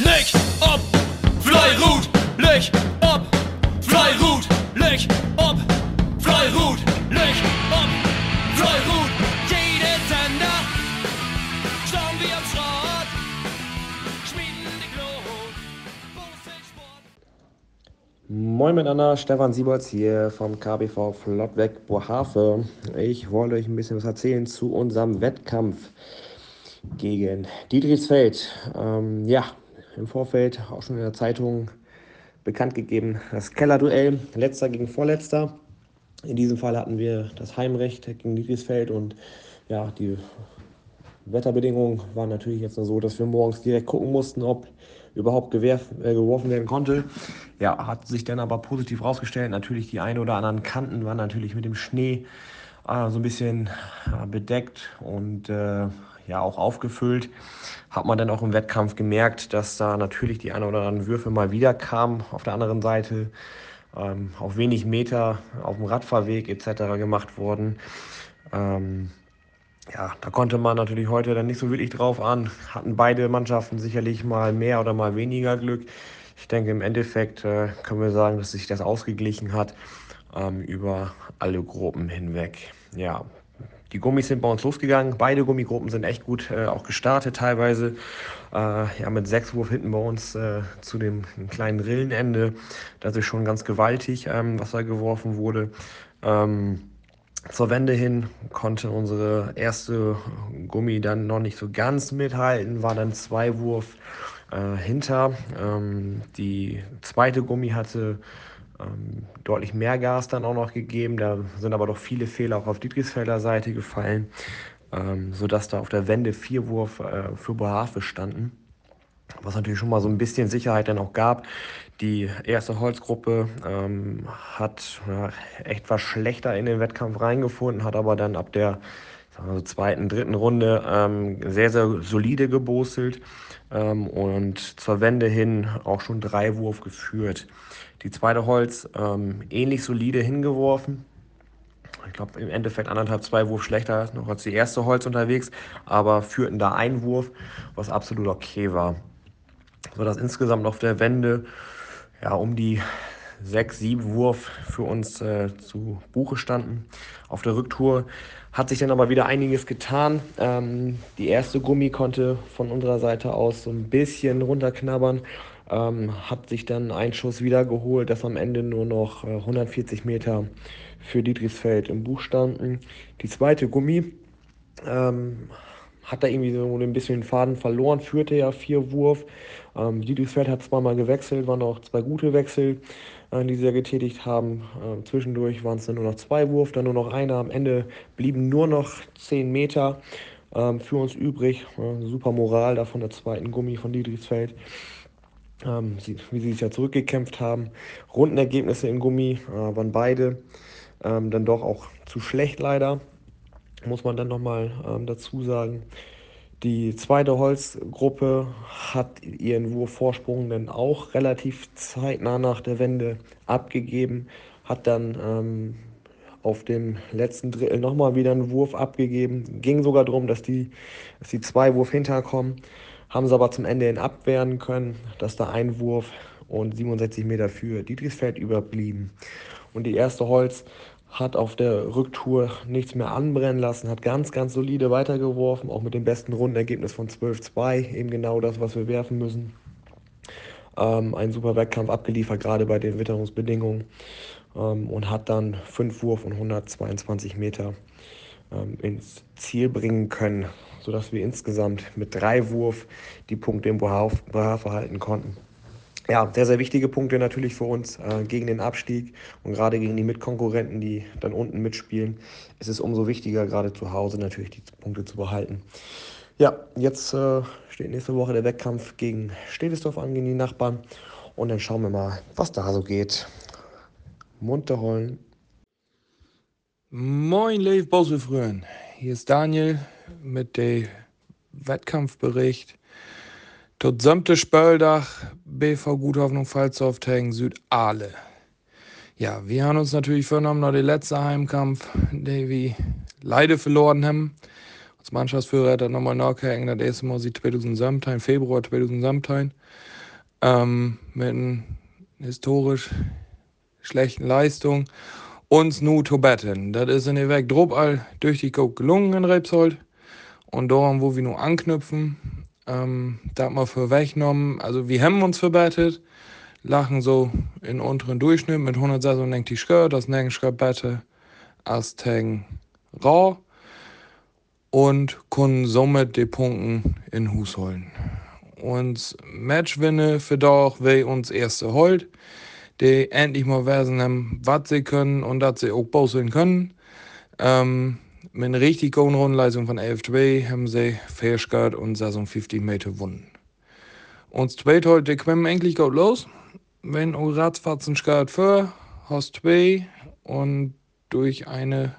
Leg ob, Fleirut, leg ob, Fleirut, leg ob, Fleirut, leg ob, Fleirut. Jede Sender, schauen wir am Schrott, schmieden die Glut, Moin miteinander, Stefan Sieberts hier vom KBV Flottweg Bohafe. Ich wollte euch ein bisschen was erzählen zu unserem Wettkampf gegen Dietrichsfeld. Ähm, ja, im Vorfeld auch schon in der Zeitung bekannt gegeben, das Kellerduell, letzter gegen vorletzter. In diesem Fall hatten wir das Heimrecht gegen Dietrichsfeld und ja, die Wetterbedingungen waren natürlich jetzt nur so, dass wir morgens direkt gucken mussten, ob überhaupt gewerf, äh, geworfen werden konnte. Ja, hat sich dann aber positiv rausgestellt. Natürlich die ein oder anderen Kanten waren natürlich mit dem Schnee äh, so ein bisschen äh, bedeckt und äh, ja auch aufgefüllt. Hat man dann auch im Wettkampf gemerkt, dass da natürlich die ein oder anderen Würfe mal wieder kamen. Auf der anderen Seite ähm, auf wenig Meter auf dem Radfahrweg etc. gemacht wurden. Ähm, ja, da konnte man natürlich heute dann nicht so wirklich drauf an. Hatten beide Mannschaften sicherlich mal mehr oder mal weniger Glück. Ich denke, im Endeffekt äh, können wir sagen, dass sich das ausgeglichen hat ähm, über alle Gruppen hinweg. Ja, die Gummis sind bei uns losgegangen. Beide Gummigruppen sind echt gut äh, auch gestartet teilweise. Äh, ja, mit sechs Wurf hinten bei uns äh, zu dem kleinen Rillenende. Das ist schon ganz gewaltig, ähm, was da geworfen wurde. Ähm, zur Wende hin konnte unsere erste Gummi dann noch nicht so ganz mithalten, war dann zwei Wurf äh, hinter. Ähm, die zweite Gummi hatte ähm, deutlich mehr Gas dann auch noch gegeben. Da sind aber doch viele Fehler auch auf Dietrichsfelder Seite gefallen, ähm, sodass da auf der Wende vier Wurf äh, für Bohave standen. Was natürlich schon mal so ein bisschen Sicherheit dann auch gab. Die erste Holzgruppe ähm, hat ja, echt was schlechter in den Wettkampf reingefunden, hat aber dann ab der wir zweiten, dritten Runde ähm, sehr, sehr solide gebostelt ähm, und zur Wende hin auch schon drei Wurf geführt. Die zweite Holz ähm, ähnlich solide hingeworfen. Ich glaube, im Endeffekt anderthalb, zwei Wurf schlechter noch als die erste Holz unterwegs, aber führten da einen Wurf, was absolut okay war. So dass insgesamt auf der Wende ja, um die sechs, sieben Wurf für uns äh, zu Buche standen. Auf der Rücktour hat sich dann aber wieder einiges getan. Ähm, die erste Gummi konnte von unserer Seite aus so ein bisschen runterknabbern, ähm, hat sich dann einen Schuss wiedergeholt, dass am Ende nur noch äh, 140 Meter für Dietrichsfeld im Buch standen. Die zweite Gummi ähm, hat da irgendwie so ein bisschen den Faden verloren, führte ja vier Wurf. Ähm, Dietrichsfeld hat zweimal gewechselt, waren auch zwei gute Wechsel, äh, die sie ja getätigt haben. Äh, zwischendurch waren es dann nur noch zwei Wurf, dann nur noch einer. Am Ende blieben nur noch zehn Meter ähm, für uns übrig. Äh, super Moral da von der zweiten Gummi von Dietrichsfeld. Ähm, sie, wie sie sich ja zurückgekämpft haben. Rundenergebnisse im Gummi äh, waren beide ähm, dann doch auch zu schlecht leider muss man dann nochmal ähm, dazu sagen. Die zweite Holzgruppe hat ihren Wurfvorsprung dann auch relativ zeitnah nach der Wende abgegeben, hat dann ähm, auf dem letzten Drittel nochmal wieder einen Wurf abgegeben. Ging sogar darum, dass die, dass die zwei Wurf hinterkommen, haben sie aber zum Ende hin abwehren können, dass da ein Wurf und 67 Meter für Dietrichsfeld überblieben. Und die erste Holz hat auf der Rücktour nichts mehr anbrennen lassen, hat ganz, ganz solide weitergeworfen, auch mit dem besten Rundenergebnis von 12-2, eben genau das, was wir werfen müssen. Ähm, ein super Wettkampf abgeliefert, gerade bei den Witterungsbedingungen ähm, und hat dann 5 Wurf und 122 Meter ähm, ins Ziel bringen können, sodass wir insgesamt mit drei Wurf die Punkte im Behafe halten konnten ja, sehr, sehr wichtige Punkte natürlich für uns äh, gegen den Abstieg und gerade gegen die Mitkonkurrenten, die dann unten mitspielen. Es ist umso wichtiger, gerade zu Hause natürlich die Punkte zu behalten. Ja, jetzt äh, steht nächste Woche der Wettkampf gegen Stedesdorf an, gegen die Nachbarn. Und dann schauen wir mal, was da so geht. Munter holen. Moin, Leif Boswefrön. Hier ist Daniel mit dem Wettkampfbericht Tot sämte Spöldach, BV Guthoffnung Pfalzorftängen Südale. Ja, wir haben uns natürlich vorgenommen, noch den letzten Heimkampf, den wir leider verloren haben. Als Mannschaftsführer hat er nochmal nachgehängt, das erste Mal sie 2017, Februar 2017, ähm, mit einer historisch schlechten Leistung uns nu zu betten. Das ist in der Weg all durch die Coke gelungen in Rebsold. Und daran, wo wir nur anknüpfen, ähm, da hat man für weggenommen. Also wir haben uns verbettet, lachen so in unteren Durchschnitt mit 196 Skirt, das negen Skirt bette, als Tang Raw und können somit die Punkte in Hus holen. Und Matchwinne für doch, wer uns erste holt, die endlich mal wissen was sie können und dass sie auch bauseln können. Ähm, mit einer richtig guten Rundenleistung von 11-2 haben sie Fairskirt und Saison 50 Meter gewonnen. Uns zweit heute kommen eigentlich gut los. Wenn auch ratzfatzen Skirt für, hast zwei und durch eine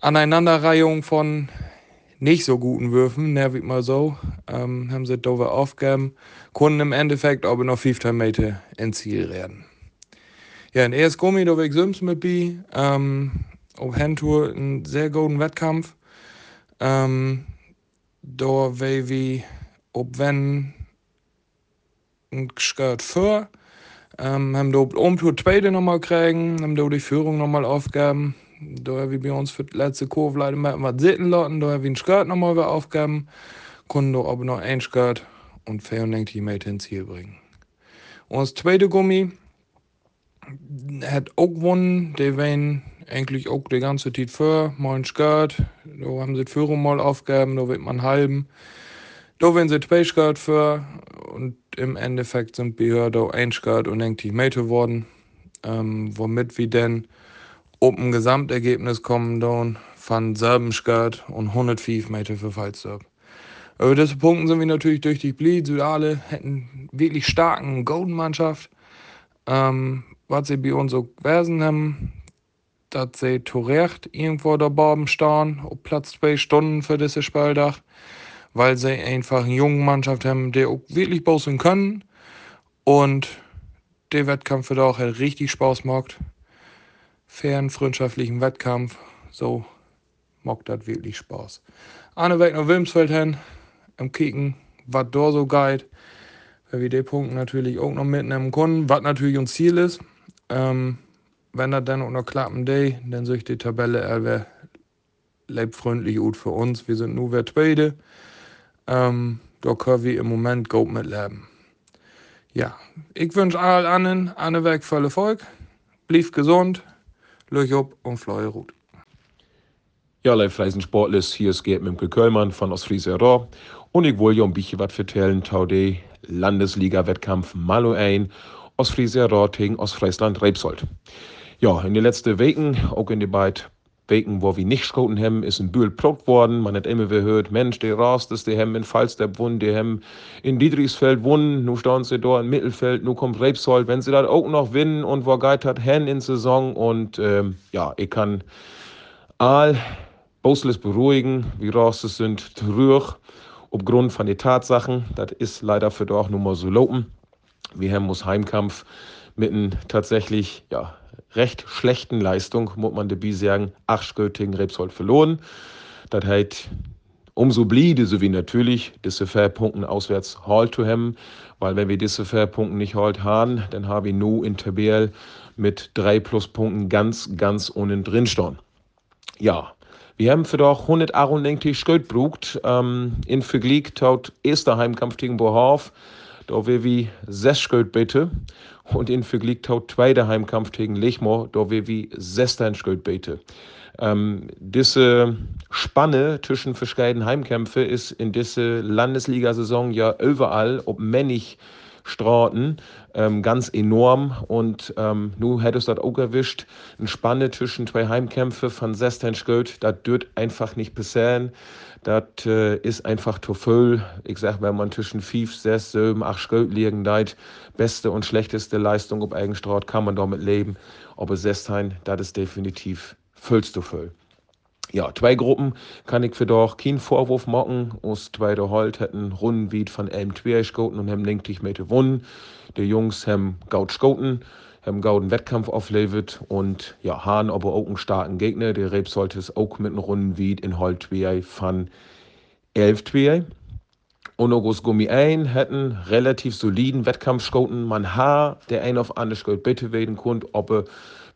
Aneinanderreihung von nicht so guten Würfen, nerv ich mal so, ähm, haben sie Dover aufgegeben, konnten im Endeffekt aber noch 15 Meter ins Ziel werden. Ja, in erst Gummi, da weg Sims mit B, ähm, auf Handtour ein sehr guten Wettkampf. Ähm, da war wie, ob wenn ein Skirt für, ähm, haben da Umtour zweite nochmal kriegen, haben da die Führung nochmal aufgegeben da wie bei uns für die letzte Kurve leider mal was sitzen lassen, da wie ein Skirt nochmal wieder aufgaben, konnten da aber noch ein Skirt und 94 Meter ins Ziel bringen. Und das zweite Gummi hat auch gewonnen, die waren eigentlich auch die ganze Zeit für, mal ein Skirt, da haben sie die Führung mal aufgegeben, da wird man halben. Da werden sie zwei Skirt für und im Endeffekt sind wir da ein Skirt und 90 Meter geworden, ähm, womit wir dann ob ein Gesamtergebnis kommen dann von Serbenskirt und 105 Meter für Falsterb. Über diese Punkte sind wir natürlich durch die Blied. Südale hätten wirklich starken Golden-Mannschaft. Ähm, was sie bei uns so gewesen haben, dass sie zu Recht irgendwo da oben stehen, auf Platz zwei Stunden für diese Spieldach, weil sie einfach eine junge Mannschaft haben, die auch wirklich bossen können. Und der Wettkampf wird auch richtig Spaß macht fairen, freundschaftlichen Wettkampf. So macht das wirklich Spaß. Anne weg Wilmsfeld hin, am Kicken, was da so geht. Weil wir den Punkt natürlich auch noch mitnehmen können, was natürlich unser Ziel ist. Ähm, wenn das dann auch noch klappen day, dann soll ich die Tabelle er lebt freundlich gut für uns. Wir sind nur wer Zweite. Ähm, da können wir im Moment gut mitleben. Ja, ich wünsche allen anderen eine Weg voll Erfolg. Blieb gesund, Löch ob und Fleuer gut. Ja, live Freisen Sportles, hier ist Gerd Mimke Köllmann von Ostfriese Raw und ich wollte ja ein bisschen was tau de Landesliga-Wettkampf Malo ein, Ostfriese Raw gegen Ostfriesland Rebsold. Ja, in den letzten Wochen, auch in den beiden Weken, wo wir nicht schoten haben, ist ein Bühl probt worden. Man hat immer gehört, Mensch, der Rast ist, die haben in Falsterb gewonnen, die haben in Dietrichsfeld gewonnen, nun stehen sie da im Mittelfeld, nun kommt Rebsold. Wenn sie das auch noch gewinnen und wo geht hat, Hen in Saison und ähm, ja, ich kann all Bosles beruhigen, wie Rastes sind trüg, aufgrund von den Tatsachen, das ist leider für doch nur mal so lopen. Wir haben uns Heimkampf mit einem tatsächlich, ja, recht schlechten Leistung, muss man dabei sagen, acht Göttingen Rebsold verloren. Das heißt, umso bliebe so wie natürlich diese Fairpunkte auswärts halt zu haben, weil wenn wir diese Fairpunkte nicht halt haben, dann habe ich nur in Tabelle mit drei Pluspunkten ganz, ganz unten drin stehen. Ja, wir haben für doch 198 Geld gebraucht, ähm, in Vergleich taut erster Heimkampf gegen Bohorf, da wir wie sechs Geld bitte und in Vergleich taut zweiter Heimkampf gegen Lechmo, da wir wie sechster bitte. Ähm, diese Spanne zwischen verschiedenen Heimkämpfe ist in dieser Landesliga-Saison ja überall, ob männig Straßen, ähm, ganz enorm. Und ähm, nu hättest das auch erwischt. Eine Spanne zwischen zwei Heimkämpfe von 16 Geld, das dürft einfach nicht passieren. Das äh, ist einfach zu viel. Ich sag, wenn man zwischen 5, 6, 7, 8 Geld liegen deit, beste und schlechteste Leistung auf Eigenstraat, kann man damit leben. Aber 16, das ist definitiv viel zu viel ja, zwei Gruppen kann ich für doch keinen Vorwurf machen. Aus zweiter Halt hätten Runden wie von elm Twerschgoten und haben linktig mit gewonnen. Die Jungs haben gaut schoten. Haben gauden Wettkampf auflevet und ja, Hahn aber auch einen starken Gegner. Der Reb sollte es auch mit einem Runden wie in Holt von 11 und August Gummi ein hätten relativ soliden Wettkampf schoten. Man ha der ein auf andere Schuld bitte werden konnte, ob er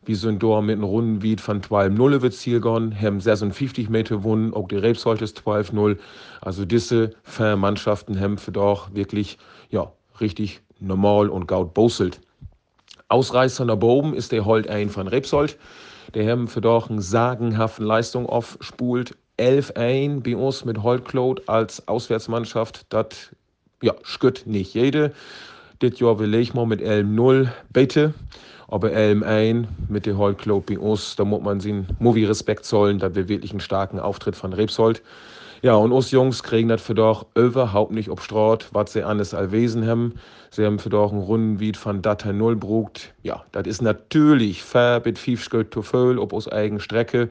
wie so ein Dor mit einem Runden wie von 12-0 wird Ziel gehen, haben 56 Meter gewonnen, auch die Rebsolte ist 12-0. Also diese Mannschaften haben für doch wirklich, ja, richtig normal und gaut boselt. Ausreißer nach oben ist der Holt ein von Rebsold. Der haben für doch eine sagenhafte Leistung aufspult. 11-1 bei uns mit Holtklot als Auswärtsmannschaft. Das ja, schütt nicht jede. Das Jahr will ich mal mit 11-0 bitte. Aber LM1 mit der Holtklot bei uns, da muss man sie Movie Respekt zollen, dass wir wirklich einen starken Auftritt von Rebsold. Ja, und uns Jungs kriegen das für doch überhaupt nicht obstraut, was sie alles allwesen haben. Sie haben für doch einen Rundenwied von Datei Null brugt. Ja, das ist natürlich fair mit Fiefschgeld zu voll, ob aus eigen Strecke.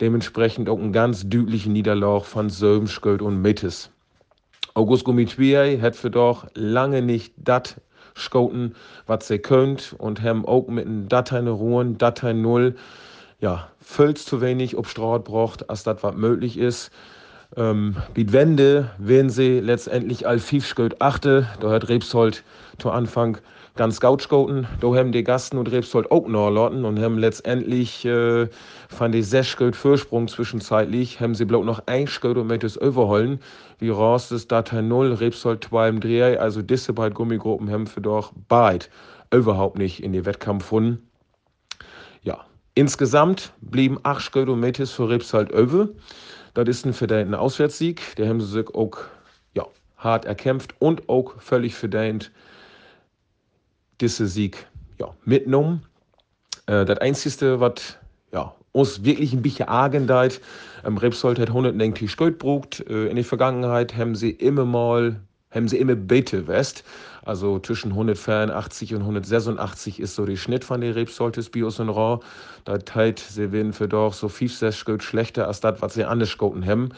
Dementsprechend auch ein ganz deutlichen Niederlauf von Sömschgeld und Mittes. August Gummitwiei hat für doch lange nicht das scouten, was sie könnt und haben auch mit einem Datei Ruhen, Datei Null, ja, völlig zu wenig obstraut braucht, als das was möglich ist. Ähm, mit Wende werden sie letztendlich all Fiefschgöt achte. Da hat Rebsold zu Anfang ganz Gautschgoten. Da haben die Gasten und Rebsold auch noch lotten und haben letztendlich äh, von die sechs Vorsprung zwischenzeitlich, haben sie bloß noch ein Schgöt und möchten es überholen. Wie raus ist Datei 0, Rebsold 2 im Dreh. Also diese beiden Gummigruppen haben für doch beide überhaupt nicht in die Wettkampf gefunden. Ja, insgesamt blieben acht Schgöt und Metis für Rebsold über. Das ist ein verdienter Auswärtssieg. Der haben sie sich auch ja, hart erkämpft und auch völlig verdient diesen Sieg ja, mitgenommen. Äh, das Einzige, was ja, uns wirklich ein bisschen argendeit, ähm, Rebsold hat 190 Geld brucht. Äh, in der Vergangenheit haben sie immer mal, haben sie immer Bete West. Also zwischen 184 und 186 ist so der Schnitt von den Rebsortes Bios und Raw. Da teilt sie werden für doch so viel schlechter als das, was sie anders goten haben.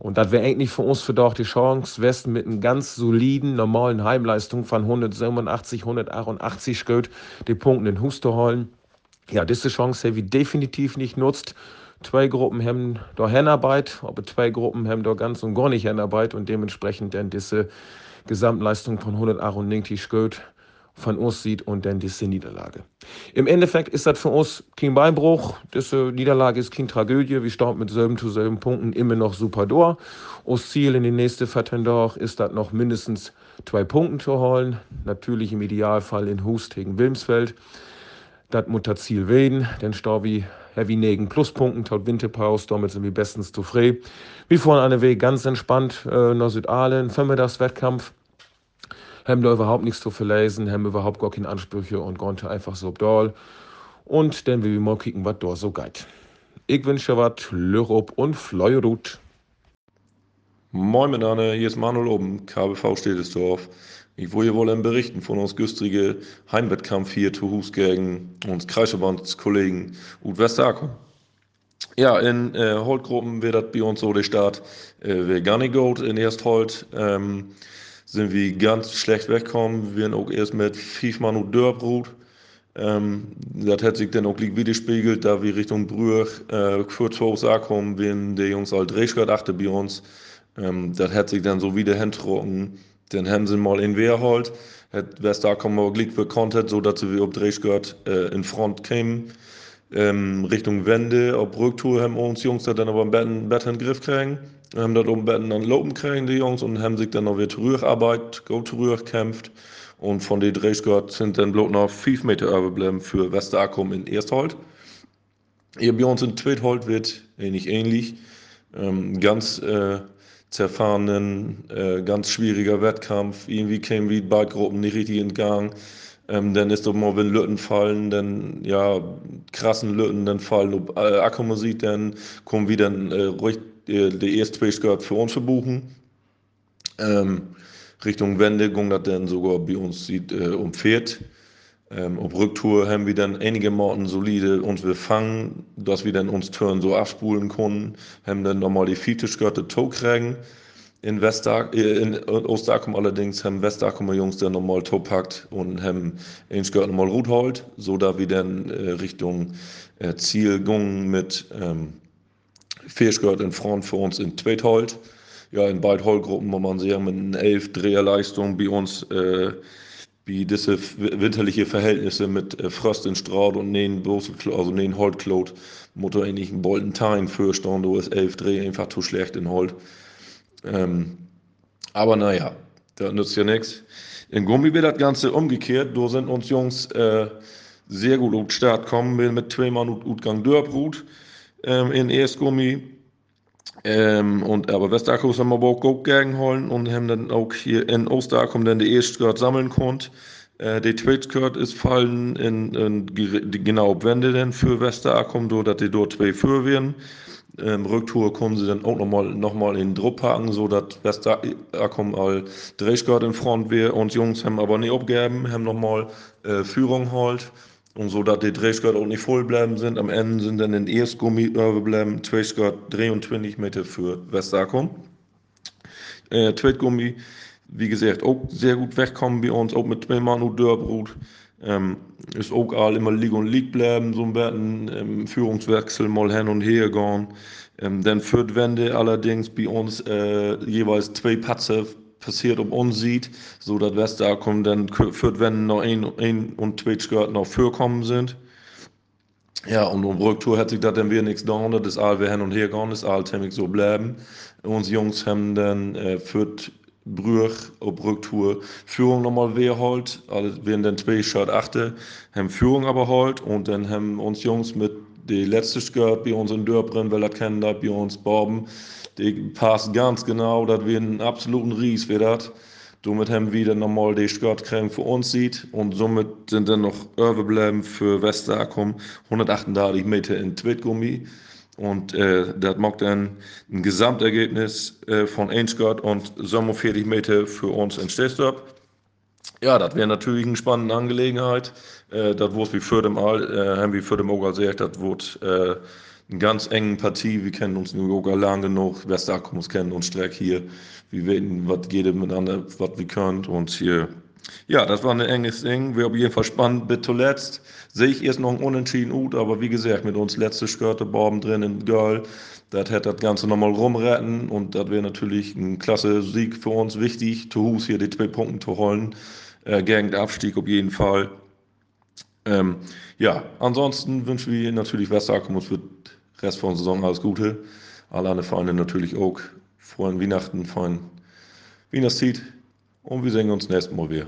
Und das wäre eigentlich für uns für doch die Chance, Westen mit einer ganz soliden, normalen Heimleistung von 187, 188 Geld die Punkte in Hus zu holen. Ja, diese Chance haben wir definitiv nicht nutzt. Zwei Gruppen haben da Hänarbeit, aber zwei Gruppen haben da ganz und gar nicht Hänarbeit und dementsprechend dann diese Gesamtleistung von 198 Geld von uns sieht und dann diese Niederlage. Im Endeffekt ist das für uns kein Beinbruch. Diese Niederlage ist keine Tragödie. Wir starten mit selben zu selben Punkten immer noch super durch. Unser Ziel in den nächsten Vertendor ist das noch mindestens zwei Punkte zu holen. Natürlich im Idealfall in Hust gegen Wilmsfeld. Das muss das Ziel werden, denn Storbi Heavy negen Pluspunkten, taut Winterpause, damit sind wir bestens zufrieden. Wir fahren eine Weg ganz entspannt äh, nach Südalen, Wettkampf haben da überhaupt nichts zu verlesen, haben überhaupt gar keine Ansprüche und konnte einfach so doll. Und dann will wir mal kicken, was da so geht. Ich wünsche was, Lörop und Fleurut. Moin miteinander, hier ist Manuel oben, KBV Städtesdorf. Ich wollte wohl berichten von uns güstrige Heimwettkampf hier zu Hus gegen uns Kreisverbandskollegen Ut Westakum. Ja, in äh, Holtgruppen wird das bei uns so der Start, äh, wir gar nicht gut in erst Holt. Ähm, sind wir ganz schlecht weggekommen. Wir haben auch erst mit fünf Mann und Dörrbrot. Ähm, das hat sich dann auch widerspiegelt, da wir Richtung Brüch äh, kurz vor uns ankommen, wenn die Jungs halt Drehschgott achte bei uns. Ähm, das hat sich dann so wieder hintrocken. Dann haben sie mal in Wehrhold, hat Westakom auch Glück bekannt, so dass sie auf Drehschgott äh, in Front kämen. Ähm, Richtung Wende, auf Rücktour haben uns Jungs dann aber einen Bett in den Griff kriegen haben dort oben dann Lopen kriegen, die Jungs, und haben sich dann noch wieder zurückarbeitet, go zurückgekämpft. Und von den Drehschgott sind dann bloß noch 5 Meter überblieben für Westerakum in Ersthold. Hier bei uns in Tweethold wird ähnlich ähnlich. Ähm, ganz äh, zerfahrenen, äh, ganz schwieriger Wettkampf. Irgendwie kämen wie beide Gruppen nicht richtig in Gang. Ähm, dann ist doch mal, wenn Lütten fallen, dann ja, krassen Lütten, dann fallen äh, Akkumusik, dann kommen wieder äh, ruhig die, die erste gehört für uns verbuchen. Ähm, Richtung Wende ging das dann sogar bei uns sieht, äh, um Pferd. Ähm, auf Rücktour haben wir dann einige Morten solide uns befangen, dass wir dann uns Turn so abspulen konnten, haben dann nochmal die Fetisch gehört, Toe kriegen. In, Westar äh, in Ostakum allerdings haben Westakumer Jungs dann nochmal top packt und haben ein Skirt nochmal Rot holt, so da wir dann äh, Richtung äh, Ziel gingen mit ähm, Skirt in Front für uns in Tweethold. Ja, in beiden Holgruppen muss man sagen, mit 11 Dreherleistung bei uns äh, wie diese winterliche Verhältnisse mit äh, Frost in Straut und neben also neben Holtklot, Motor eigentlich ein Bolton Time für Stondo ist 11 Dreh einfach zu schlecht in Holt. Ähm, aber naja, da nützt ja nichts. In Gummi wird das Ganze umgekehrt. Da sind uns Jungs äh, sehr gut auf Start gekommen mit zweimal Utgang Dörbrut ähm, in Erstgummi. Ähm, und, aber Westakkus haben wir auch gut gegenholen und haben dann auch hier in Ostakum dann die erste Skirt sammeln konnte. Äh, die zweite Skirt ist fallen in, in genau Wende denn für Westerakum, so dass die dort zwei für werden. Ähm, Rücktour kommen sie dann auch nochmal noch mal in den Druck packen, so dass Westerakum all drei Skirt in Front wäre. Und Jungs haben aber nicht abgegeben, haben nochmal äh, Führung halt. Und so, dass die Drehskirt auch nicht voll bleiben sind. Am Ende sind dann in Erstgummi überbleiben, Drehskirt 23 Meter für Westakum. Äh, Tweetgummi, wie gesagt, auch sehr gut wegkommen bei uns, auch mit zwei Manu Dörbrut. Ähm, ist auch all immer liegen und lieg bleiben, so ein bisschen ähm, Führungswechsel mal hin und her gehen. Ähm, dann führt Wende allerdings bei uns äh, jeweils zwei Patze passiert um uns sieht, so dass Wester kommt, dann führt, wenn noch ein, ein und zwei Skirt noch vorkommen sind. Ja, und um Rücktour hat sich das dann wieder nichts getan, das ist all wir hin und her gegangen, das ist all ziemlich so bleiben. Uns Jungs haben dann äh, führt Brüch auf Rücktour Führung nochmal wer holt, also werden dann zwei Shirt achte, haben Führung aber holt und dann haben uns Jungs mit die letzte Skirt bei uns in Dörbren, weil das kennen da bei uns Borben, die passt ganz genau, dass wir einen absoluten Ries wird das. Somit haben wir dann nochmal die Skirtkräme für uns sieht und somit sind dann noch überbleiben für Westerakum 138 Meter in Tweetgummi. Und äh, das macht dann ein Gesamtergebnis äh, von 1 Skirt und 47 Meter für uns in Stehstab. Ja, das wäre natürlich eine spannende Angelegenheit. Äh, das wurde wie für dem All, äh, haben wir für dem auch gesagt, das wurde äh, eine ganz engen Partie. Wir kennen uns New Yorker lang genug. Westakums kennen uns Streck hier. Wir wissen, was geht miteinander, was wir können. Und hier, ja, das war ein enges Ding. Wäre auf jeden Fall spannend. Bis zuletzt sehe ich erst noch einen Unentschieden gut, aber wie gesagt, mit uns letzte Skörte Borben drin in Girl. Das hätte das Ganze nochmal rumretten und das wäre natürlich ein klasse Sieg für uns wichtig. Zu Hus hier die zwei Punkte zu holen. Äh, gegen Abstieg auf jeden Fall. Ähm, ja, ansonsten wünschen wir natürlich Westerakum für Rest von der Saison alles Gute. Alle anderen Freunde natürlich auch. Frohen Weihnachten, frohen Weihnachtszeit. Und wir sehen uns nächstes Mal wieder.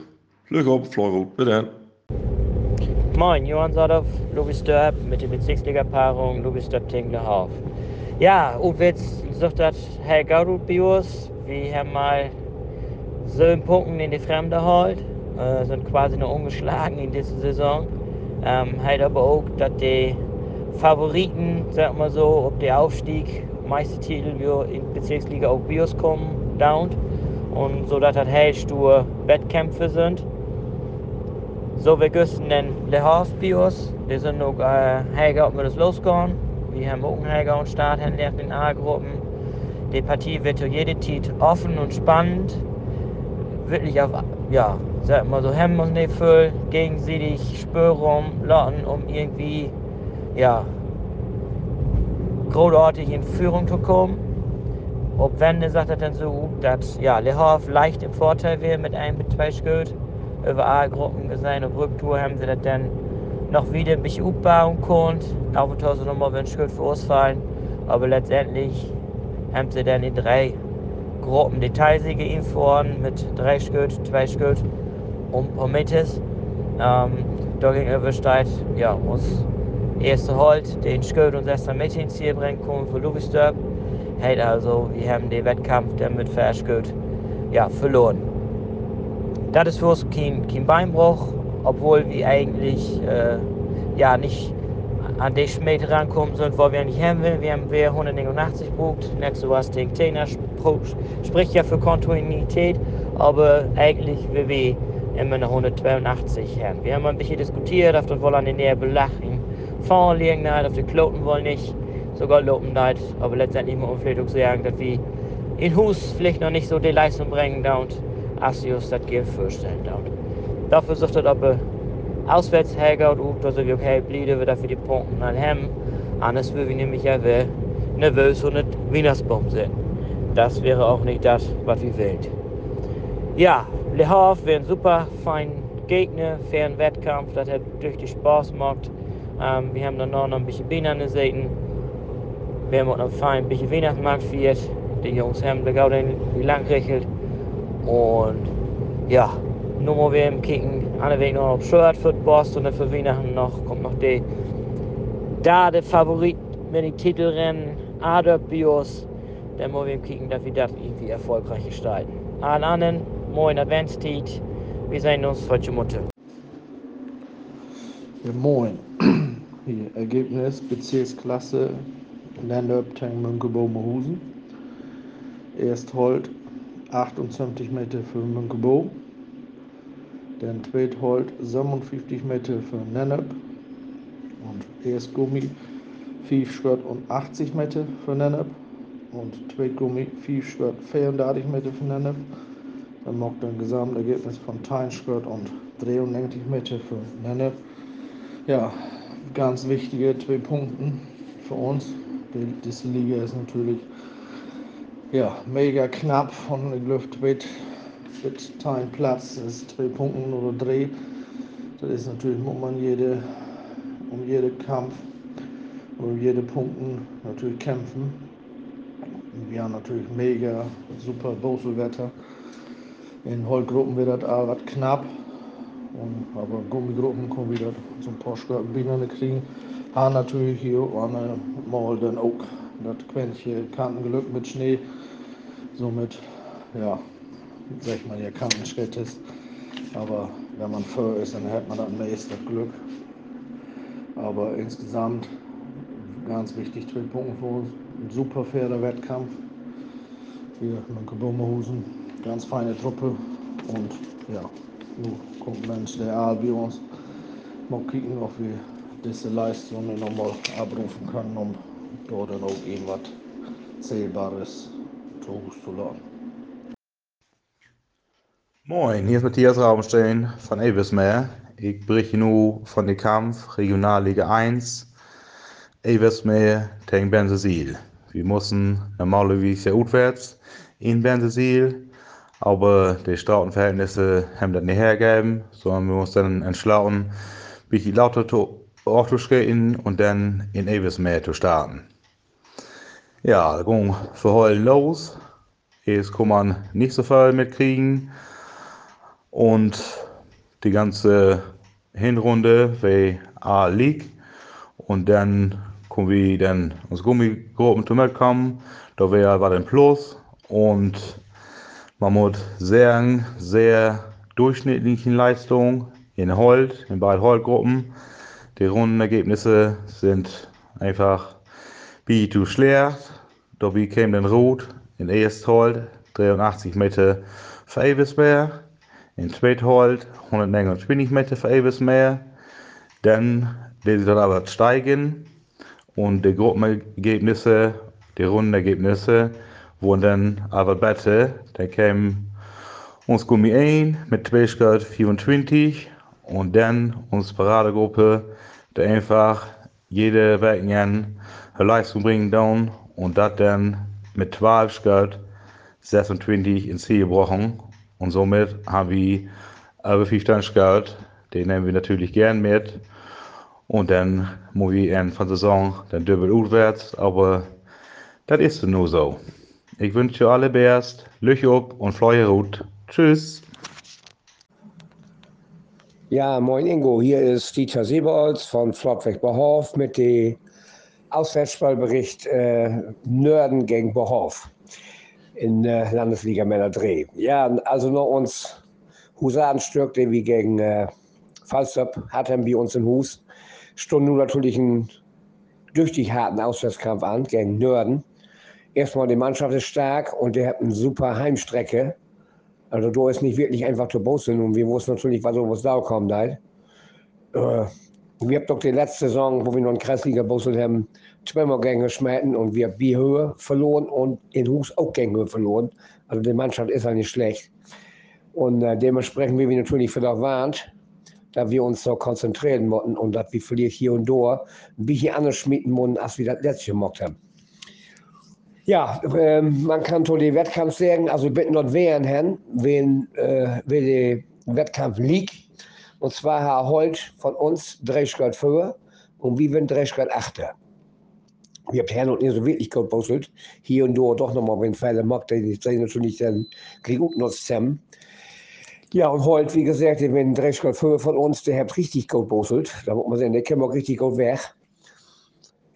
Glück auf, Fleurot, bitte. Moin, Johann Sadov, Lubis Dörp mit der Bezirksliga-Paarung Lubis Dörp Tingelhauf. Ja, und jetzt sagt das Herr Gaudut Bios, wir haben mal sieben Punkte in die Fremde geholt, äh, sind quasi noch ungeschlagen in dieser Saison. Ähm, halt aber auch, dass die Favoriten, sag mal so, ob der Aufstieg, Meistertitel wir in Bezirksliga auf Bios kommen, down. Und so dass das hellstur Wettkämpfe sind. So, wir güssen den Lehorf Bios. Wir sind noch äh, Helga, ob wir das losgehen. Wir haben auch Helga und Start in den A-Gruppen. Die Partie wird jede Tit offen und spannend. Wirklich auf, ja, sag mal so, voll, gegenseitig Spürraum, Lotten, um irgendwie ja, großartig in Führung zu kommen. Ob Wende sagt er dann so, dass ja, Lehoff leicht im Vorteil wäre mit einem mit zwei Schuld. Über A-Gruppen gesehen, auf Rücktour haben sie das dann noch wieder ein bisschen aufbauen können. Auf und zu nochmal, wenn Schuld für ausfallen. Aber letztendlich haben sie dann in drei Gruppen Detailsiege ihn vorn mit drei Schuld, zwei Schuld und Prometheus. Ähm, da ging Överstein, ja, muss Eerste Holt den Schuld und erster mit ins Ziel bringen können für Lugisdorp. Hey, also, wir haben den Wettkampf dann mit Verschuld ja, verloren. Das ist für uns kein, kein Beinbruch, obwohl wir eigentlich äh, ja, nicht an die Schmiede rankommen sind, wo wir nicht haben will. Wir haben wir 189 gebucht, nächste was den Zehner spricht ja für Kontinuität, aber eigentlich will wir immer eine 182 haben. Wir haben ein bisschen diskutiert, auf das wollen an die Nähe belachen Vorliegenden auf die Kloten wollen nicht sogar lopen aber letztendlich muss man vielleicht auch sagen, dass wir in Hus vielleicht noch nicht so die Leistung bringen und Asius das Geld vorstellen da. Dafür sucht er aber auswärts hergeht und also wir okay blieben wir dafür die Punkte an hem. Anders würde ich nämlich ja nervös und nicht Wienersbaum sind. Das wäre auch nicht das, was wir wollen. Ja, Le Havre wäre ein super fein Gegner für Wettkampf, das hat durch die Spaß macht. Ähm, wir haben dann noch ein bisschen Bienen an den Seiten. Wir haben auch noch fein ein bisschen Weihnachtsmarkt. Die Jungs haben da gerade wie lang rechelt. Und ja, nur mal wir im Kicken, alle Weg noch auf Shirt für Boston und für Weihnachten noch, kommt noch die, da der Favorit mit den Titelrennen, Adolf Bios, dann wollen wir kicken, dass wir das irgendwie erfolgreich gestalten. Allen anderen, moin Adventstiet, wir sehen uns heute Mutter. Ja, moin. Hier, Ergebnis Bezirksklasse Länderabteilung Münkebo-Mohusen. Erst Holt 28 Meter für Münkebo. Dann zweit Holt 57 Meter für Nennep. Und erst Gummi 5 Schwert und 80 Meter für Nennep. Und zweit Gummi 5 Schwert 34 Meter für Nennep. Dann macht ein Gesamtergebnis von 10 Schwert und 93 Meter für Nennep. Ja, ganz wichtige zwei Punkte für uns. Die, diese Liga ist natürlich ja, mega knapp und ich glaube, mit, mit ein Platz ist zwei Punkte oder drei. Das ist natürlich, muss man jede, um jeden Kampf oder um jede Punkte natürlich kämpfen. Wir haben natürlich mega super Boselwetter. In Holtgruppen wird das alles knapp. Und, aber Gummigruppen können wieder so ein paar Bienen kriegen. Haben natürlich hier mal dann auch das Quäntchen Kantenglück mit Schnee. Somit, ja, sag mal, ja, Kantenschritt ist. Aber wenn man für ist, dann hat man das Glück. Aber insgesamt ganz wichtig, zwei Punkte für uns. Ein super fairer Wettkampf. Hier mit Gebummerhusen, ganz feine Truppe und ja, nu Aal bei uns. Mal kicken, ob wir diese Leistungen nochmal abrufen können, um dort auch irgendwas Zählbares zu Hause zu laden. Moin, hier ist Matthias Raubenstein von Eversmeer. Ich berichte nur von dem Kampf Regionalliga 1 Eversmeer gegen Benzesil. Wir mussten normalerweise auswärts in Benzesil aber die Straßenverhältnisse haben das nicht hergegeben, sondern wir mussten dann entschlauen, wie die lauter Autos gehen und dann in Eversmeer zu starten. Ja, da ging für Heulen los. Jetzt kann man nicht so viel mitkriegen. Und die ganze Hinrunde wie A liegt. Und dann kommen wir dann uns Gummigruppen zu mitkommen. Da wäre war dann Plus. Und man muss sagen, sehr durchschnittlichen Leistungen in Holt, in beiden Holtgruppen. Die Rundenergebnisse sind einfach wie zu schlecht. Dabei käme dann Rot in erst Holt 83 Meter für Eversmeer. In zweit Holt 129 Meter für Eversmeer. Dann die dann aber steigen und die Gruppenergebnisse, die Rundenergebnisse dann aber besser. Da kam uns Gummi 1 mit 2 24 und dann unsere Paradegruppe, die einfach jede Woche eine Leistung bringen dann und das dann mit 12 Skirt 26 ins Ziel gebrochen. Und somit haben wir über 15 Skirt, den nehmen wir natürlich gern mit. Und dann muss wir in der Saison dann doppelt auswärts, aber das ist nur so. Ich wünsche alle Bärst, Lüch ob und Fleuhe Rut. Tschüss. Ja, moin Ingo, hier ist Dieter Seebolz von Flottweg Behof mit dem Auswärtsspielbericht äh, Nörden gegen Behof in äh, Landesliga Männer Dreh. Ja, also noch uns Husarenstück, den wir gegen äh, Falstop hatten wir uns in Hus, stunden nun natürlich einen tüchtig harten Auswärtskampf an gegen Nörden erstmal die Mannschaft ist stark und der hat eine super Heimstrecke. Also da ist nicht wirklich einfach zu bossen und wir wussten natürlich, was sowas da kommt. Halt. Äh, Wir haben doch die letzte Saison, wo wir noch einen Kreisliga Bussel haben, zweimal Gänge schmetten und wir haben Höhe verloren und in Hus auch Gänge verloren. Also die Mannschaft ist ja nicht schlecht. Und äh, dementsprechend, wie wir natürlich das warnt, da wir uns so konzentrieren mussten und dass wir vielleicht hier und da ein bisschen anders schmieden mussten, als wir das letzte gemacht haben. Ja, ähm, man kann zu den Wettkampf sagen, also bitte noch wehren, Herrn, wen, äh, wer der Wettkampf liegt. Und zwar Herr Holt von uns Schritt vor und wir sind drei Schritt achter. Wir haben Herrn und nicht so wirklich gebusselt. Hier und da doch nochmal, wenn Fälle macht, die sind natürlich dann kriegen gut noch zusammen. Ja, und heute, wie gesagt, wenn Schritt vor von uns, der hat richtig gut gebusselt. Da muss man sagen, der kommt auch richtig gut weg.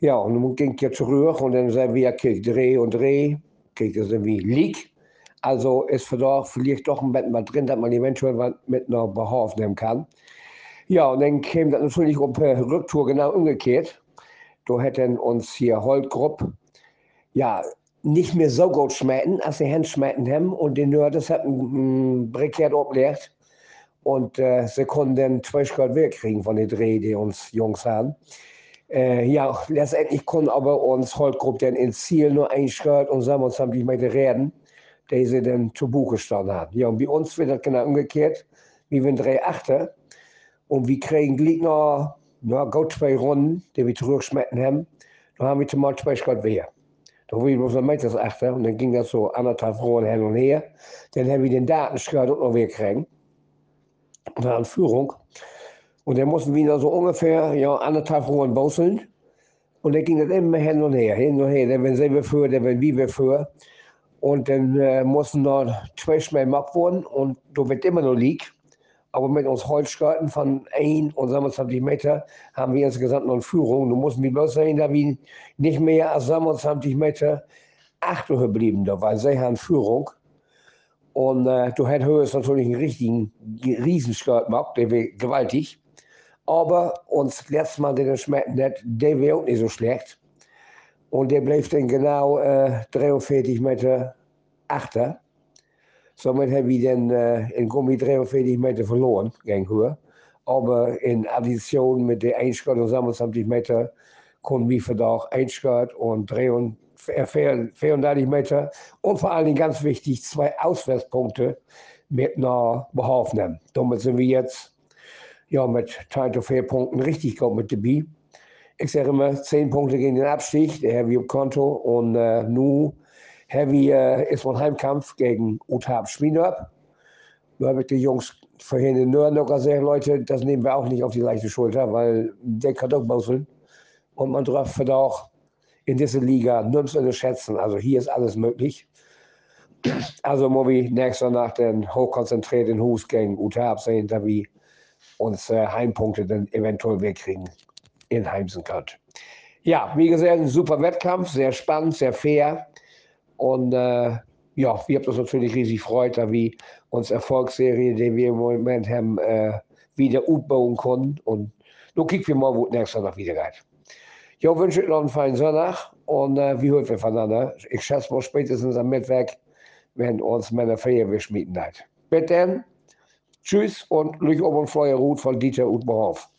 Ja, und dann ging ich zurück und dann sagen wir, okay, dreh und dreh, okay, das ist wie Leak. Also ist vielleicht doch ein bisschen mal drin, dass man eventuell was mit einer Behörde nehmen kann. Ja, und dann käme das natürlich um per Rücktour genau umgekehrt. Da hätten uns hier Holtgrupp ja nicht mehr so gut schmecken, als sie Hände schmecken haben. Und die Nördes hatten ein Brikett abgelegt. Und äh, sie konnten dann zwei Schritt wegkriegen von den Dreh, die uns Jungs haben. Äh, ja, letztendlich konnten aber uns Holtgrupp dann ins Ziel nur einschreiben und sagen uns haben die mit reden, die sie dann zu Buche gestanden haben. Ja, und bei uns wird das genau umgekehrt. Wir sind drei Achter und wir kriegen gleich noch, noch gut zwei Runden, die wir zurückschmecken haben. Da haben wir zum Beispiel zwei Schritt mehr. Da war ich bloß noch mit das Achter und dann ging das so anderthalb Runden hin und her. Dann haben wir den Datenschritt auch noch wegkriegen. Und dann Führung. Und dann mussten wir so ungefähr ja, anderthalb Runden bauseln. Und dann ging das immer hin und her, hin und her. Dann wenn sie für, dann wenn wir für. Und dann äh, mussten noch zwei Schmäh gemacht worden und da wird immer noch lieg. Aber mit uns Holzschreiten von 1 und 27 Meter haben wir insgesamt noch eine Führung. Du mussten wir bloß sehen, da wir nicht mehr als 27 Meter Achter geblieben, da war sie haben Führung. Und äh, du hättest natürlich einen richtigen Riesenskirt gemacht, der wäre gewaltig. Aber uns letztes Mal, den schmeckt nicht, der wäre auch nicht so schlecht. Und der blieb dann genau äh, 43 Meter achter. Somit haben wir dann äh, in Gummi 43 Meter verloren, gegen Höhe. Aber in Addition mit der 1 und 27 Meter konnten wir für doch 1 und 34 Meter und vor allen Dingen ganz wichtig, zwei Auswärtspunkte mit Behauptung nehmen. Damit sind wir jetzt ja, mit 3 Punkten richtig gut mit dabei. Ich sage immer, 10 Punkte gegen den Abstieg, der wir auf Konto. Und äh, haben wir, äh, ist mein Heimkampf gegen Utab Schmiedorp. Da habe ich die Jungs vorhin in Nürnberg gesagt, Leute, das nehmen wir auch nicht auf die leichte Schulter, weil der kann doch bauseln. Und man darf auch in dieser Liga nirgends unterschätzen. Also hier ist alles möglich. Also ich nächster Nacht den hochkonzentrierten Hus gegen Utab sehen, da wir uns äh, Heimpunkte dann eventuell wegkriegen in Heimsen könnt. Ja, wie gesagt, ein super Wettkampf, sehr spannend, sehr fair. Und äh, ja, wir haben uns natürlich riesig gefreut, da wir uns Erfolgsserie, die wir im Moment haben, äh, wieder aufbauen konnten. Und nun kicken wir mal, wo nächstes Sonntag wieder geht. Ich wünsche euch noch einen feinen Sonntag und äh, wir hören voneinander. Ich schätze mal spätestens am Mittwoch, wenn uns Männer Feier schmieden hat. Bitte, tschüss und Lüch Feuer Ruth von Dieter Utberhoff.